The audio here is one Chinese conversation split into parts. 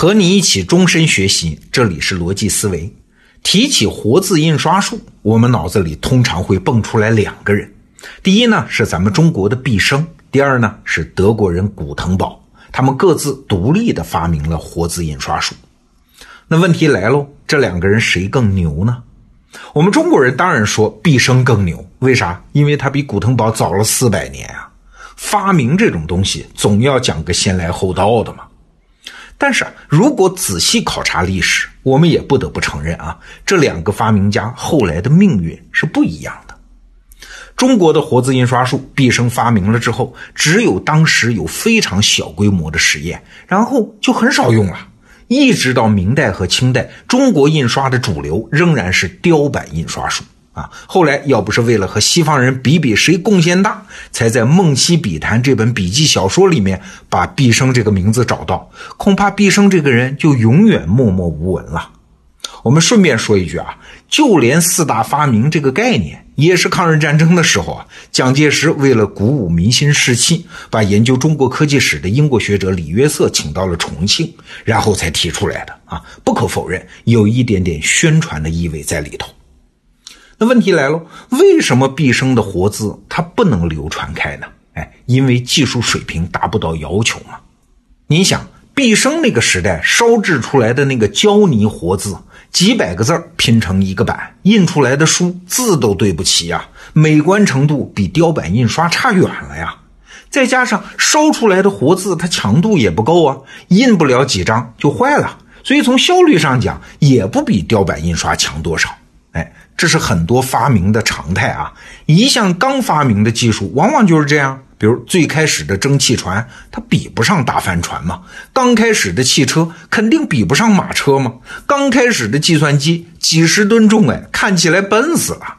和你一起终身学习，这里是逻辑思维。提起活字印刷术，我们脑子里通常会蹦出来两个人。第一呢是咱们中国的毕生，第二呢是德国人古腾堡。他们各自独立的发明了活字印刷术。那问题来喽，这两个人谁更牛呢？我们中国人当然说毕生更牛，为啥？因为他比古腾堡早了四百年啊！发明这种东西总要讲个先来后到的嘛。但是啊，如果仔细考察历史，我们也不得不承认啊，这两个发明家后来的命运是不一样的。中国的活字印刷术，毕生发明了之后，只有当时有非常小规模的实验，然后就很少用了。一直到明代和清代，中国印刷的主流仍然是雕版印刷术。啊，后来要不是为了和西方人比比谁贡献大，才在《梦溪笔谈》这本笔记小说里面把毕生这个名字找到，恐怕毕生这个人就永远默默无闻了。我们顺便说一句啊，就连四大发明这个概念，也是抗日战争的时候啊，蒋介石为了鼓舞民心士气，把研究中国科技史的英国学者李约瑟请到了重庆，然后才提出来的啊。不可否认，有一点点宣传的意味在里头。那问题来了，为什么毕生的活字它不能流传开呢？哎，因为技术水平达不到要求嘛。你想，毕生那个时代烧制出来的那个胶泥活字，几百个字拼成一个版，印出来的书字都对不齐呀，美观程度比雕版印刷差远了呀。再加上烧出来的活字，它强度也不够啊，印不了几张就坏了，所以从效率上讲，也不比雕版印刷强多少。这是很多发明的常态啊！一项刚发明的技术，往往就是这样。比如最开始的蒸汽船，它比不上大帆船嘛；刚开始的汽车，肯定比不上马车嘛；刚开始的计算机，几十吨重，哎，看起来笨死了。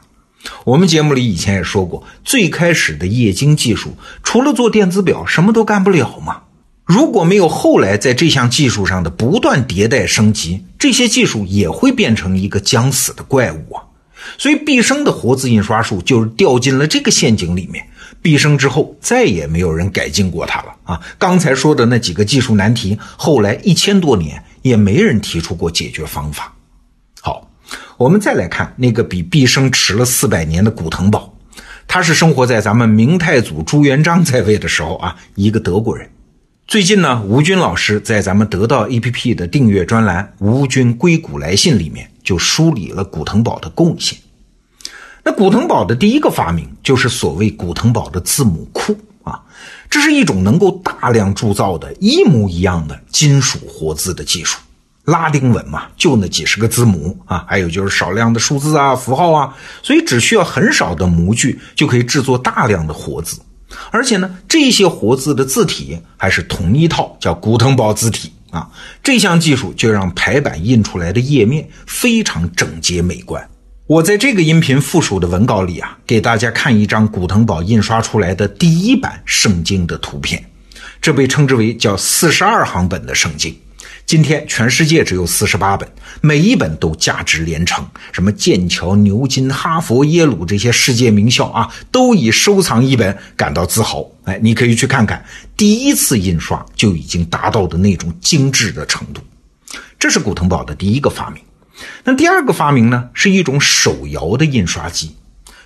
我们节目里以前也说过，最开始的液晶技术，除了做电子表，什么都干不了嘛。如果没有后来在这项技术上的不断迭代升级，这些技术也会变成一个将死的怪物啊！所以，毕生的活字印刷术就是掉进了这个陷阱里面。毕生之后，再也没有人改进过它了啊！刚才说的那几个技术难题，后来一千多年也没人提出过解决方法。好，我们再来看那个比毕生迟了四百年的古腾堡，他是生活在咱们明太祖朱元璋在位的时候啊，一个德国人。最近呢，吴军老师在咱们得到 APP 的订阅专栏《吴军硅谷来信》里面就梳理了古腾堡的贡献。那古腾堡的第一个发明就是所谓古腾堡的字母库啊，这是一种能够大量铸造的一模一样的金属活字的技术。拉丁文嘛，就那几十个字母啊，还有就是少量的数字啊、符号啊，所以只需要很少的模具就可以制作大量的活字。而且呢，这些活字的字体还是同一套，叫古腾堡字体啊。这项技术就让排版印出来的页面非常整洁美观。我在这个音频附属的文稿里啊，给大家看一张古腾堡印刷出来的第一版圣经的图片，这被称之为叫四十二行本的圣经。今天全世界只有四十八本，每一本都价值连城。什么剑桥、牛津、哈佛、耶鲁这些世界名校啊，都以收藏一本感到自豪。哎，你可以去看看，第一次印刷就已经达到的那种精致的程度。这是古腾堡的第一个发明。那第二个发明呢，是一种手摇的印刷机。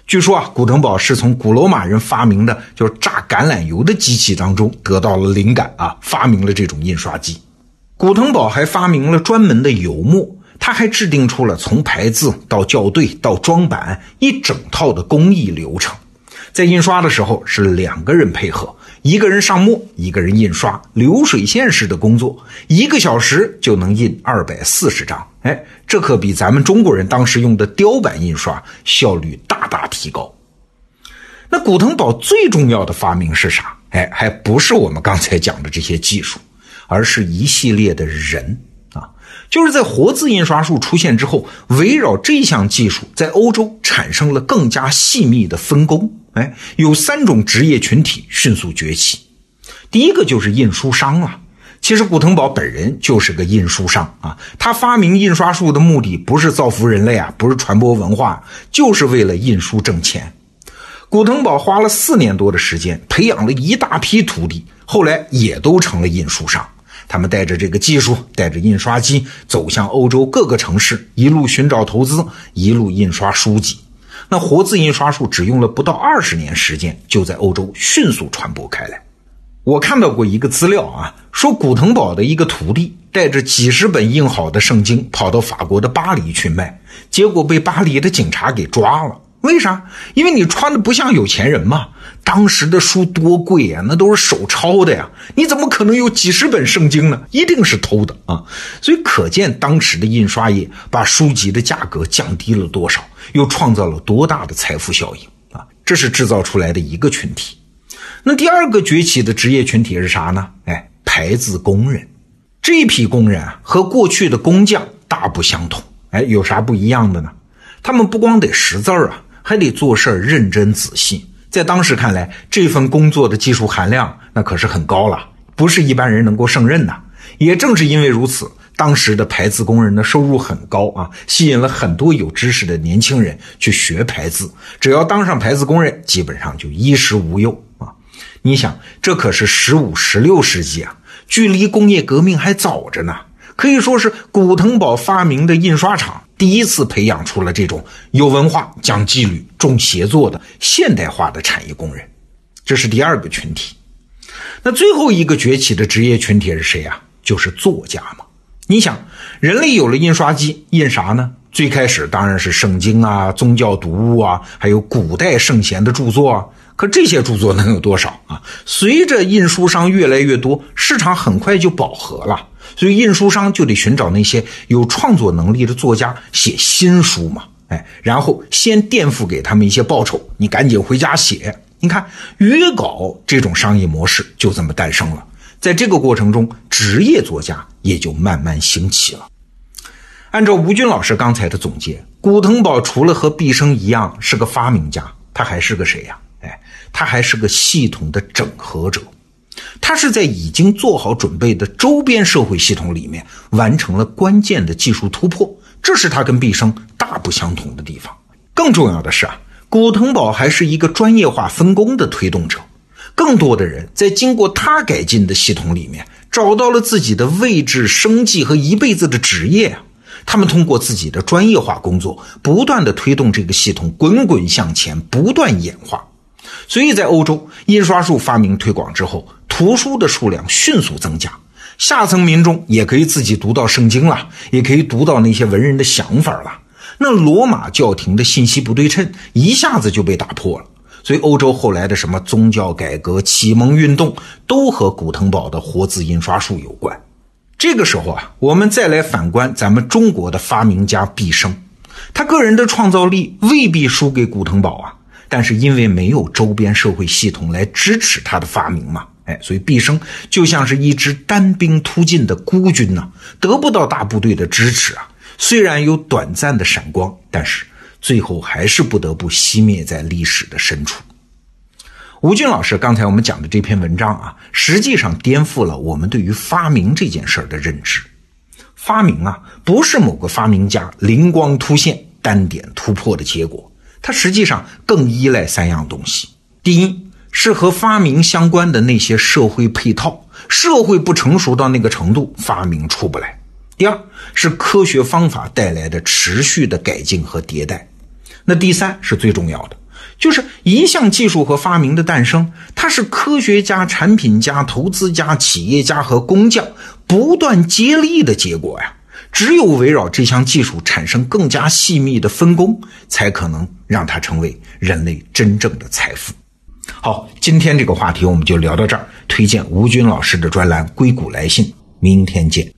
据说啊，古腾堡是从古罗马人发明的就是榨橄榄油的机器当中得到了灵感啊，发明了这种印刷机。古腾堡还发明了专门的油墨，他还制定出了从排字到校对到装版一整套的工艺流程。在印刷的时候是两个人配合，一个人上墨，一个人印刷，流水线式的工作，一个小时就能印二百四十张。哎，这可比咱们中国人当时用的雕版印刷效率大大提高。那古腾堡最重要的发明是啥？哎，还不是我们刚才讲的这些技术。而是一系列的人啊，就是在活字印刷术出现之后，围绕这项技术，在欧洲产生了更加细密的分工。哎，有三种职业群体迅速崛起。第一个就是印书商啊，其实古腾堡本人就是个印书商啊。他发明印刷术的目的不是造福人类啊，不是传播文化，就是为了印书挣钱。古腾堡花了四年多的时间，培养了一大批徒弟，后来也都成了印书商。他们带着这个技术，带着印刷机，走向欧洲各个城市，一路寻找投资，一路印刷书籍。那活字印刷术只用了不到二十年时间，就在欧洲迅速传播开来。我看到过一个资料啊，说古腾堡的一个徒弟带着几十本印好的圣经跑到法国的巴黎去卖，结果被巴黎的警察给抓了。为啥？因为你穿的不像有钱人嘛。当时的书多贵呀，那都是手抄的呀，你怎么可能有几十本圣经呢？一定是偷的啊！所以可见当时的印刷业把书籍的价格降低了多少，又创造了多大的财富效应啊！这是制造出来的一个群体。那第二个崛起的职业群体是啥呢？哎，排字工人，这批工人啊，和过去的工匠大不相同。哎，有啥不一样的呢？他们不光得识字儿啊，还得做事儿认真仔细。在当时看来，这份工作的技术含量那可是很高了，不是一般人能够胜任的。也正是因为如此，当时的排字工人的收入很高啊，吸引了很多有知识的年轻人去学排字。只要当上排字工人，基本上就衣食无忧啊。你想，这可是十五、十六世纪啊，距离工业革命还早着呢。可以说是古腾堡发明的印刷厂，第一次培养出了这种有文化、讲纪律、重协作的现代化的产业工人。这是第二个群体。那最后一个崛起的职业群体是谁呀？就是作家嘛。你想，人类有了印刷机，印啥呢？最开始当然是圣经啊、宗教读物啊，还有古代圣贤的著作啊。可这些著作能有多少啊？随着印书商越来越多，市场很快就饱和了，所以印书商就得寻找那些有创作能力的作家写新书嘛，哎，然后先垫付给他们一些报酬，你赶紧回家写。你看约稿这种商业模式就这么诞生了。在这个过程中，职业作家也就慢慢兴起了。按照吴军老师刚才的总结，古腾堡除了和毕生一样是个发明家，他还是个谁呀？他还是个系统的整合者，他是在已经做好准备的周边社会系统里面完成了关键的技术突破，这是他跟毕生大不相同的地方。更重要的是啊，古腾堡还是一个专业化分工的推动者，更多的人在经过他改进的系统里面找到了自己的位置、生计和一辈子的职业啊。他们通过自己的专业化工作，不断的推动这个系统滚滚向前，不断演化。所以在欧洲，印刷术发明推广之后，图书的数量迅速增加，下层民众也可以自己读到圣经了，也可以读到那些文人的想法了。那罗马教廷的信息不对称一下子就被打破了。所以，欧洲后来的什么宗教改革、启蒙运动，都和古腾堡的活字印刷术有关。这个时候啊，我们再来反观咱们中国的发明家毕生，他个人的创造力未必输给古腾堡啊。但是因为没有周边社会系统来支持他的发明嘛，哎，所以毕生就像是一支单兵突进的孤军呢，得不到大部队的支持啊。虽然有短暂的闪光，但是最后还是不得不熄灭在历史的深处。吴军老师刚才我们讲的这篇文章啊，实际上颠覆了我们对于发明这件事儿的认知。发明啊，不是某个发明家灵光突现、单点突破的结果。它实际上更依赖三样东西：第一是和发明相关的那些社会配套，社会不成熟到那个程度，发明出不来；第二是科学方法带来的持续的改进和迭代；那第三是最重要的，就是一项技术和发明的诞生，它是科学家、产品家、投资家、企业家和工匠不断接力的结果呀。只有围绕这项技术产生更加细密的分工，才可能让它成为人类真正的财富。好，今天这个话题我们就聊到这儿。推荐吴军老师的专栏《硅谷来信》，明天见。